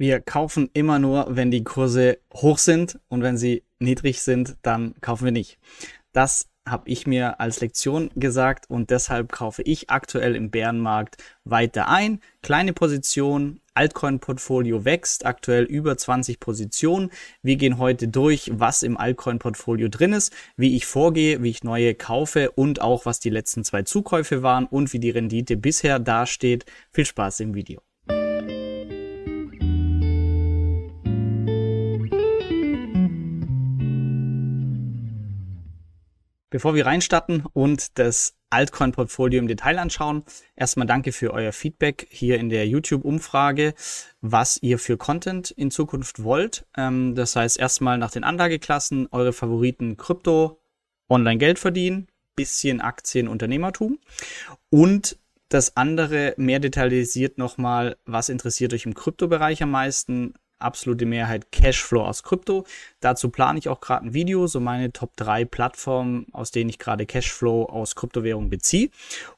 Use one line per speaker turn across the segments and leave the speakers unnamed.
Wir kaufen immer nur, wenn die Kurse hoch sind und wenn sie niedrig sind, dann kaufen wir nicht. Das habe ich mir als Lektion gesagt und deshalb kaufe ich aktuell im Bärenmarkt weiter ein. Kleine Position, Altcoin-Portfolio wächst, aktuell über 20 Positionen. Wir gehen heute durch, was im Altcoin-Portfolio drin ist, wie ich vorgehe, wie ich neue kaufe und auch was die letzten zwei Zukäufe waren und wie die Rendite bisher dasteht. Viel Spaß im Video. Bevor wir reinstarten und das Altcoin-Portfolio im Detail anschauen, erstmal danke für euer Feedback hier in der YouTube-Umfrage, was ihr für Content in Zukunft wollt. Ähm, das heißt erstmal nach den Anlageklassen eure Favoriten Krypto, Online-Geld verdienen, bisschen Aktien, Unternehmertum und das andere mehr detailisiert nochmal, was interessiert euch im Kryptobereich am meisten, absolute Mehrheit Cashflow aus Krypto. Dazu plane ich auch gerade ein Video, so meine Top 3 Plattformen, aus denen ich gerade Cashflow aus Kryptowährung beziehe.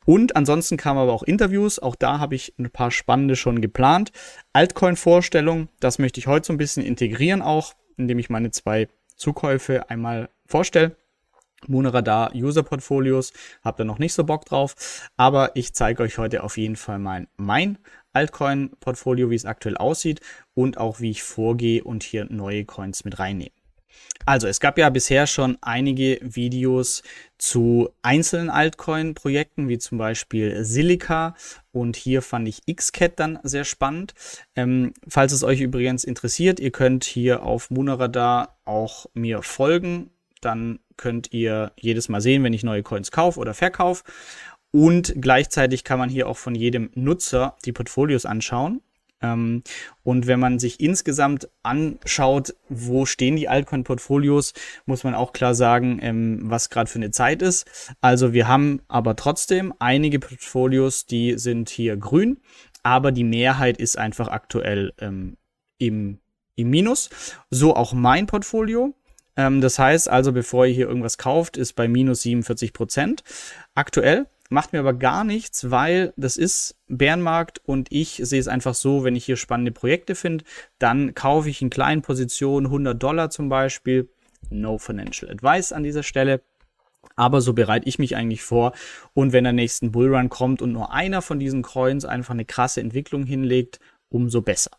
Und ansonsten kamen aber auch Interviews, auch da habe ich ein paar spannende schon geplant. Altcoin-Vorstellung, das möchte ich heute so ein bisschen integrieren auch, indem ich meine zwei Zukäufe einmal vorstelle. Monoradar User Portfolios, habt ihr noch nicht so Bock drauf, aber ich zeige euch heute auf jeden Fall mal mein Altcoin-Portfolio, wie es aktuell aussieht und auch wie ich vorgehe und hier neue Coins mit reinnehme. Also, es gab ja bisher schon einige Videos zu einzelnen Altcoin-Projekten, wie zum Beispiel Silica. Und hier fand ich Xcat dann sehr spannend. Ähm, falls es euch übrigens interessiert, ihr könnt hier auf Munaradar auch mir folgen. Dann könnt ihr jedes Mal sehen, wenn ich neue Coins kaufe oder verkaufe. Und gleichzeitig kann man hier auch von jedem Nutzer die Portfolios anschauen. Ähm, und wenn man sich insgesamt anschaut, wo stehen die Altcoin-Portfolios, muss man auch klar sagen, ähm, was gerade für eine Zeit ist. Also wir haben aber trotzdem einige Portfolios, die sind hier grün, aber die Mehrheit ist einfach aktuell ähm, im, im Minus. So auch mein Portfolio. das heißt also, bevor ihr hier irgendwas kauft, ist bei minus 47 Prozent aktuell. Macht mir aber gar nichts, weil das ist Bärenmarkt und ich sehe es einfach so, wenn ich hier spannende Projekte finde, dann kaufe ich in kleinen Positionen 100 Dollar zum Beispiel. No financial advice an dieser Stelle. Aber so bereite ich mich eigentlich vor. Und wenn der nächsten Bullrun kommt und nur einer von diesen Coins einfach eine krasse Entwicklung hinlegt, umso besser.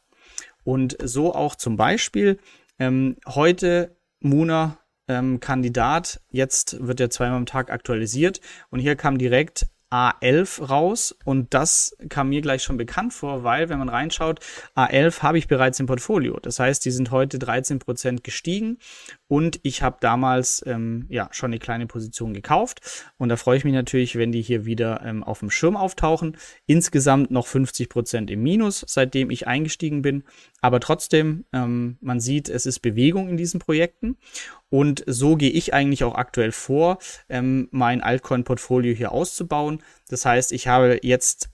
Und so auch zum Beispiel ähm, heute Muna ähm, Kandidat. Jetzt wird er zweimal am Tag aktualisiert und hier kam direkt A11 raus und das kam mir gleich schon bekannt vor, weil wenn man reinschaut, A11 habe ich bereits im Portfolio. Das heißt, die sind heute 13% gestiegen und ich habe damals ähm, ja schon eine kleine Position gekauft und da freue ich mich natürlich, wenn die hier wieder ähm, auf dem Schirm auftauchen. Insgesamt noch 50% im Minus, seitdem ich eingestiegen bin, aber trotzdem, ähm, man sieht, es ist Bewegung in diesen Projekten und so gehe ich eigentlich auch aktuell vor, ähm, mein Altcoin-Portfolio hier auszubauen. Das heißt, ich habe jetzt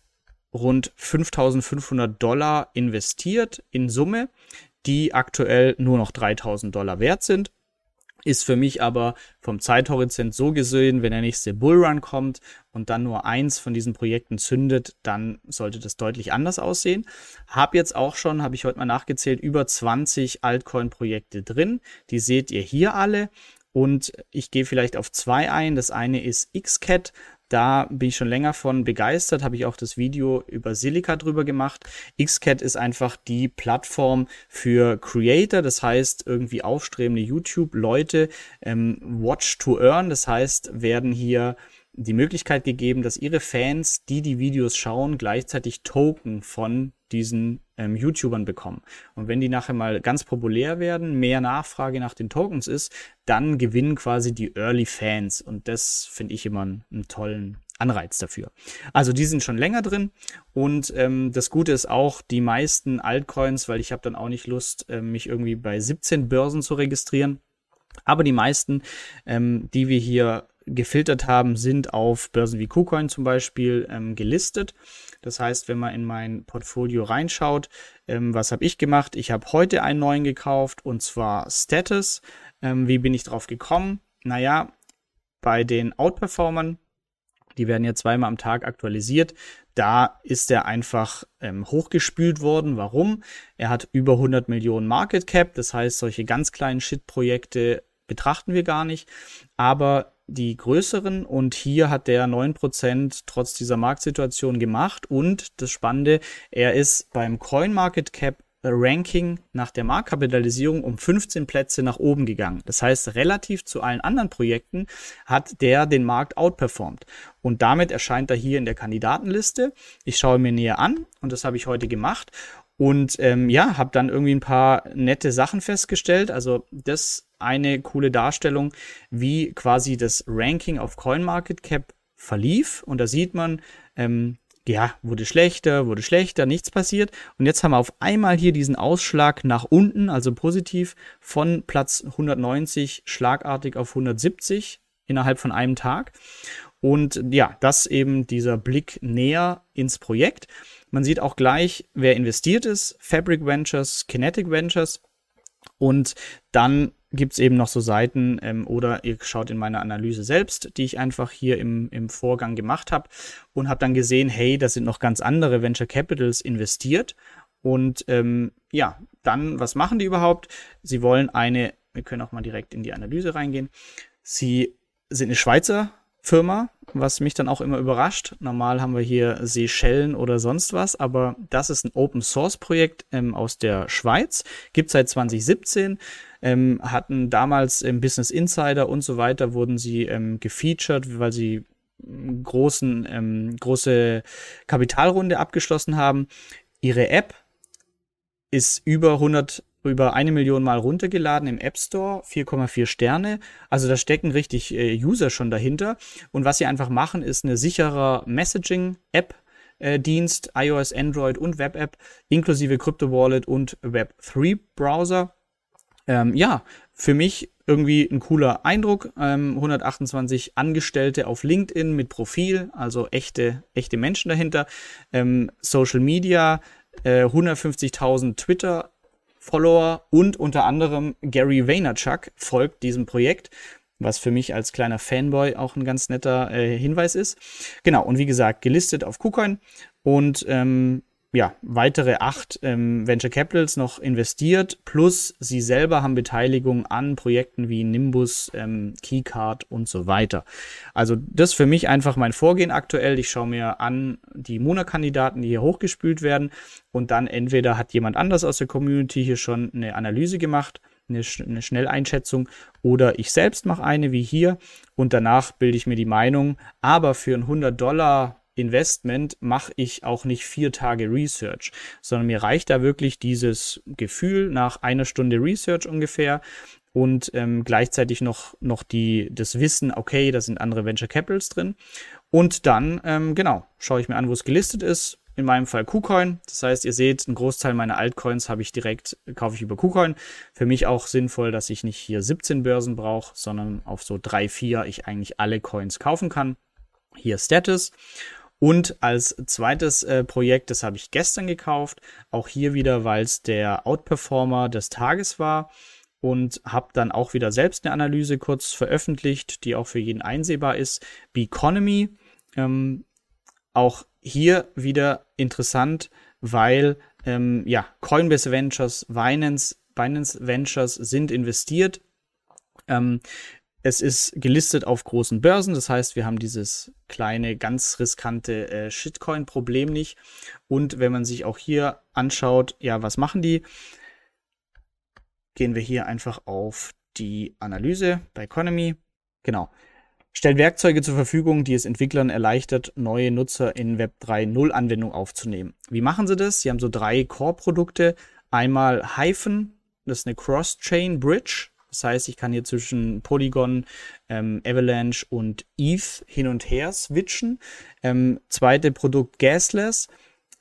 rund 5500 Dollar investiert in Summe, die aktuell nur noch 3000 Dollar wert sind. Ist für mich aber vom Zeithorizont so gesehen, wenn der nächste Bullrun kommt und dann nur eins von diesen Projekten zündet, dann sollte das deutlich anders aussehen. Hab jetzt auch schon, habe ich heute mal nachgezählt, über 20 Altcoin-Projekte drin. Die seht ihr hier alle. Und ich gehe vielleicht auf zwei ein. Das eine ist Xcat. Da bin ich schon länger von begeistert, habe ich auch das Video über Silica drüber gemacht. Xcat ist einfach die Plattform für Creator, das heißt irgendwie aufstrebende YouTube-Leute, ähm, Watch to Earn, das heißt, werden hier die Möglichkeit gegeben, dass ihre Fans, die die Videos schauen, gleichzeitig Token von diesen ähm, YouTubern bekommen. Und wenn die nachher mal ganz populär werden, mehr Nachfrage nach den Tokens ist, dann gewinnen quasi die Early Fans. Und das finde ich immer einen, einen, tollen Anreiz dafür. Also die sind schon länger drin. Und ähm, das Gute ist auch, die meisten Altcoins, weil ich habe dann auch nicht Lust, äh, mich irgendwie bei 17 Börsen zu registrieren. Aber die meisten, ähm, die wir hier gefiltert haben, sind auf Börsen wie KuCoin zum Beispiel ähm, gelistet. Das heißt, wenn man in mein Portfolio reinschaut, ähm, was habe ich gemacht? Ich habe heute einen neuen gekauft und zwar Status. Ähm, wie bin ich drauf gekommen? Naja, bei den Outperformern, die werden ja zweimal am Tag aktualisiert, da ist er einfach ähm, hochgespült worden. Warum? Er hat über 100 Millionen Market Cap. Das heißt, solche ganz kleinen Shit-Projekte betrachten wir gar nicht. Aber die größeren und hier hat der 9% trotz dieser Marktsituation gemacht und das Spannende, er ist beim Coin Market Cap Ranking nach der Marktkapitalisierung um 15 Plätze nach oben gegangen. Das heißt, relativ zu allen anderen Projekten hat der den Markt outperformed. Und damit erscheint er hier in der Kandidatenliste. Ich schaue mir näher an und das habe ich heute gemacht. Und ähm, ja, habe dann irgendwie ein paar nette Sachen festgestellt. Also das eine coole Darstellung, wie quasi das Ranking auf CoinMarketCap verlief. Und da sieht man, ähm, ja, wurde schlechter, wurde schlechter, nichts passiert. Und jetzt haben wir auf einmal hier diesen Ausschlag nach unten, also positiv, von Platz 190 schlagartig auf 170 innerhalb von einem Tag. Und ja, das eben dieser Blick näher ins Projekt. Man sieht auch gleich, wer investiert ist. Fabric Ventures, Kinetic Ventures. Und dann gibt es eben noch so Seiten ähm, oder ihr schaut in meine Analyse selbst, die ich einfach hier im, im Vorgang gemacht habe und habe dann gesehen, hey, da sind noch ganz andere Venture Capitals investiert. Und ähm, ja, dann, was machen die überhaupt? Sie wollen eine, wir können auch mal direkt in die Analyse reingehen. Sie sind eine Schweizer Firma, was mich dann auch immer überrascht. Normal haben wir hier Seychellen oder sonst was, aber das ist ein Open Source Projekt ähm, aus der Schweiz, gibt seit 2017, ähm, hatten damals im Business Insider und so weiter wurden sie ähm, gefeatured, weil sie großen ähm, große Kapitalrunde abgeschlossen haben. Ihre App ist über 100 über eine Million Mal runtergeladen im App Store, 4,4 Sterne. Also da stecken richtig äh, User schon dahinter. Und was sie einfach machen, ist eine sichere Messaging-App. Äh, Dienst, iOS, Android und Web-App, inklusive Crypto Wallet und Web3 Browser. Ähm, ja, für mich irgendwie ein cooler Eindruck. Ähm, 128 Angestellte auf LinkedIn mit Profil, also echte, echte Menschen dahinter. Ähm, Social Media, äh, 150.000 Twitter Follower und unter anderem Gary Vaynerchuk folgt diesem Projekt, was für mich als kleiner Fanboy auch ein ganz netter äh, Hinweis ist. Genau, und wie gesagt, gelistet auf KuCoin und ähm, ja, weitere acht ähm, Venture Capitals noch investiert, plus sie selber haben Beteiligung an Projekten wie Nimbus, ähm, Keycard und so weiter. Also das für mich einfach mein Vorgehen aktuell. Ich schaue mir an die Mona-Kandidaten, die hier hochgespült werden und dann entweder hat jemand anders aus der Community hier schon eine Analyse gemacht, eine, eine Schnelleinschätzung oder ich selbst mache eine wie hier und danach bilde ich mir die Meinung, aber für ein 100 Dollar Investment mache ich auch nicht vier Tage Research, sondern mir reicht da wirklich dieses Gefühl nach einer Stunde Research ungefähr und ähm, gleichzeitig noch, noch die, das Wissen, okay, da sind andere Venture Capitals drin. Und dann, ähm, genau, schaue ich mir an, wo es gelistet ist. In meinem Fall KuCoin. Das heißt, ihr seht, einen Großteil meiner Altcoins habe ich direkt, kaufe ich über KuCoin. Für mich auch sinnvoll, dass ich nicht hier 17 Börsen brauche, sondern auf so drei, vier ich eigentlich alle Coins kaufen kann. Hier Status. Und als zweites äh, Projekt, das habe ich gestern gekauft, auch hier wieder, weil es der Outperformer des Tages war und habe dann auch wieder selbst eine Analyse kurz veröffentlicht, die auch für jeden einsehbar ist. Beconomy, ähm, auch hier wieder interessant, weil ähm, ja Coinbase Ventures, Binance, Binance Ventures sind investiert. Ähm, es ist gelistet auf großen Börsen, das heißt, wir haben dieses kleine, ganz riskante äh, Shitcoin-Problem nicht. Und wenn man sich auch hier anschaut, ja, was machen die? Gehen wir hier einfach auf die Analyse bei Economy. Genau. Stellt Werkzeuge zur Verfügung, die es Entwicklern erleichtert, neue Nutzer in Web 3.0 Anwendung aufzunehmen. Wie machen sie das? Sie haben so drei Core-Produkte. Einmal Hyphen, das ist eine Cross-Chain Bridge. Das heißt, ich kann hier zwischen Polygon, ähm, Avalanche und ETH hin und her switchen. Ähm, zweite Produkt Gasless.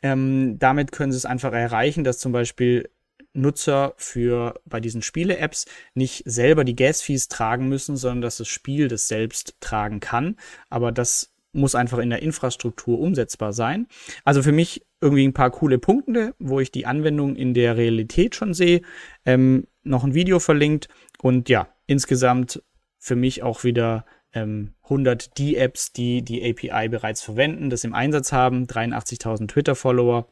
Ähm, damit können Sie es einfach erreichen, dass zum Beispiel Nutzer für bei diesen Spiele-Apps nicht selber die Gas-Fees tragen müssen, sondern dass das Spiel das selbst tragen kann. Aber das muss einfach in der Infrastruktur umsetzbar sein. Also für mich irgendwie ein paar coole Punkte, wo ich die Anwendung in der Realität schon sehe. Ähm, noch ein Video verlinkt und ja, insgesamt für mich auch wieder ähm, 100 D-Apps, die die API bereits verwenden, das im Einsatz haben, 83.000 Twitter-Follower,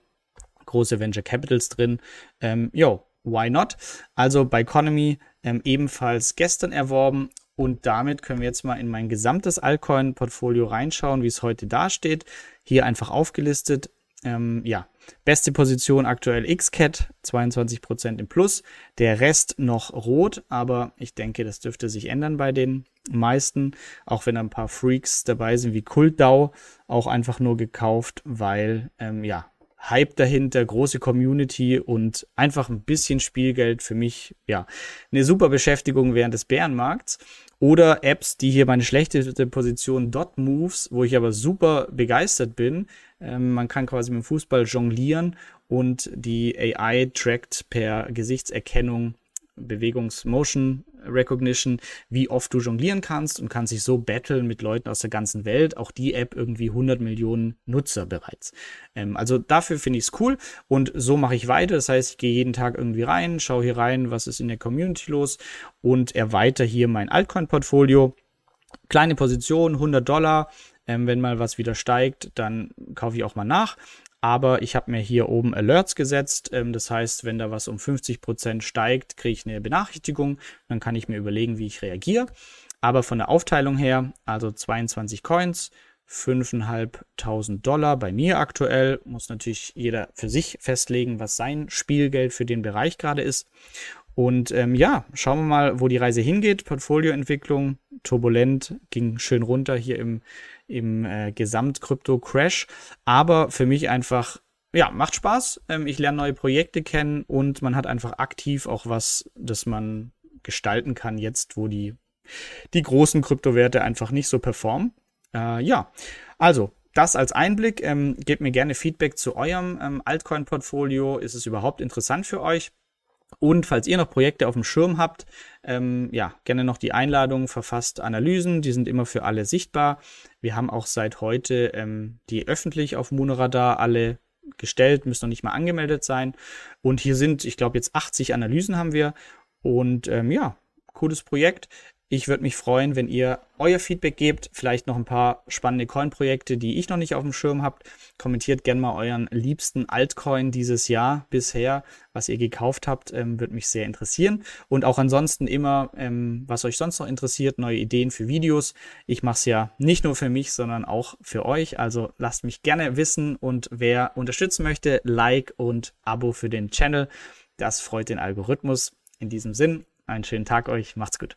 große Venture Capitals drin. Ähm, yo, why not? Also bei Economy ähm, ebenfalls gestern erworben und damit können wir jetzt mal in mein gesamtes Altcoin-Portfolio reinschauen, wie es heute dasteht. Hier einfach aufgelistet. Ähm, ja, beste Position aktuell XCAT, 22% im Plus. Der Rest noch rot, aber ich denke, das dürfte sich ändern bei den meisten. Auch wenn ein paar Freaks dabei sind wie KultDAO, auch einfach nur gekauft, weil, ähm, ja, Hype dahinter, große Community und einfach ein bisschen Spielgeld für mich, ja, eine super Beschäftigung während des Bärenmarkts. Oder Apps, die hier meine schlechteste Position Dot Moves, wo ich aber super begeistert bin. Ähm, man kann quasi mit dem Fußball jonglieren und die AI trackt per Gesichtserkennung Bewegungs-Motion Recognition, wie oft du jonglieren kannst und kannst sich so battlen mit Leuten aus der ganzen Welt. Auch die App irgendwie 100 Millionen Nutzer bereits. Ähm, also dafür finde ich es cool und so mache ich weiter. Das heißt, ich gehe jeden Tag irgendwie rein, schaue hier rein, was ist in der Community los und erweitere hier mein Altcoin-Portfolio. Kleine Position, 100 Dollar. Ähm, wenn mal was wieder steigt, dann kaufe ich auch mal nach aber ich habe mir hier oben Alerts gesetzt. Ähm, das heißt, wenn da was um 50 Prozent steigt, kriege ich eine Benachrichtigung. Dann kann ich mir überlegen, wie ich reagiere. Aber von der Aufteilung her, also 22 Coins, 5.500 Dollar bei mir aktuell. Muss natürlich jeder für sich festlegen, was sein Spielgeld für den Bereich gerade ist. Und ähm, ja, schauen wir mal, wo die Reise hingeht. Portfolioentwicklung turbulent, ging schön runter hier im im äh, Gesamt-Krypto-Crash. Aber für mich einfach, ja, macht Spaß. Ähm, ich lerne neue Projekte kennen und man hat einfach aktiv auch was, das man gestalten kann, jetzt, wo die, die großen Kryptowerte einfach nicht so performen. Äh, ja, also das als Einblick. Ähm, gebt mir gerne Feedback zu eurem ähm, Altcoin-Portfolio. Ist es überhaupt interessant für euch? Und falls ihr noch Projekte auf dem Schirm habt, ähm, ja, gerne noch die Einladung, verfasst Analysen, die sind immer für alle sichtbar. Wir haben auch seit heute ähm, die öffentlich auf Moonradar alle gestellt, müssen noch nicht mal angemeldet sein. Und hier sind, ich glaube, jetzt 80 Analysen haben wir. Und ähm, ja, cooles Projekt. Ich würde mich freuen, wenn ihr euer Feedback gebt, vielleicht noch ein paar spannende Coin-Projekte, die ich noch nicht auf dem Schirm habt. Kommentiert gerne mal euren liebsten Altcoin dieses Jahr bisher, was ihr gekauft habt, ähm, würde mich sehr interessieren. Und auch ansonsten immer, ähm, was euch sonst noch interessiert, neue Ideen für Videos. Ich mache es ja nicht nur für mich, sondern auch für euch. Also lasst mich gerne wissen und wer unterstützen möchte, Like und Abo für den Channel. Das freut den Algorithmus. In diesem Sinn, einen schönen Tag euch, macht's gut.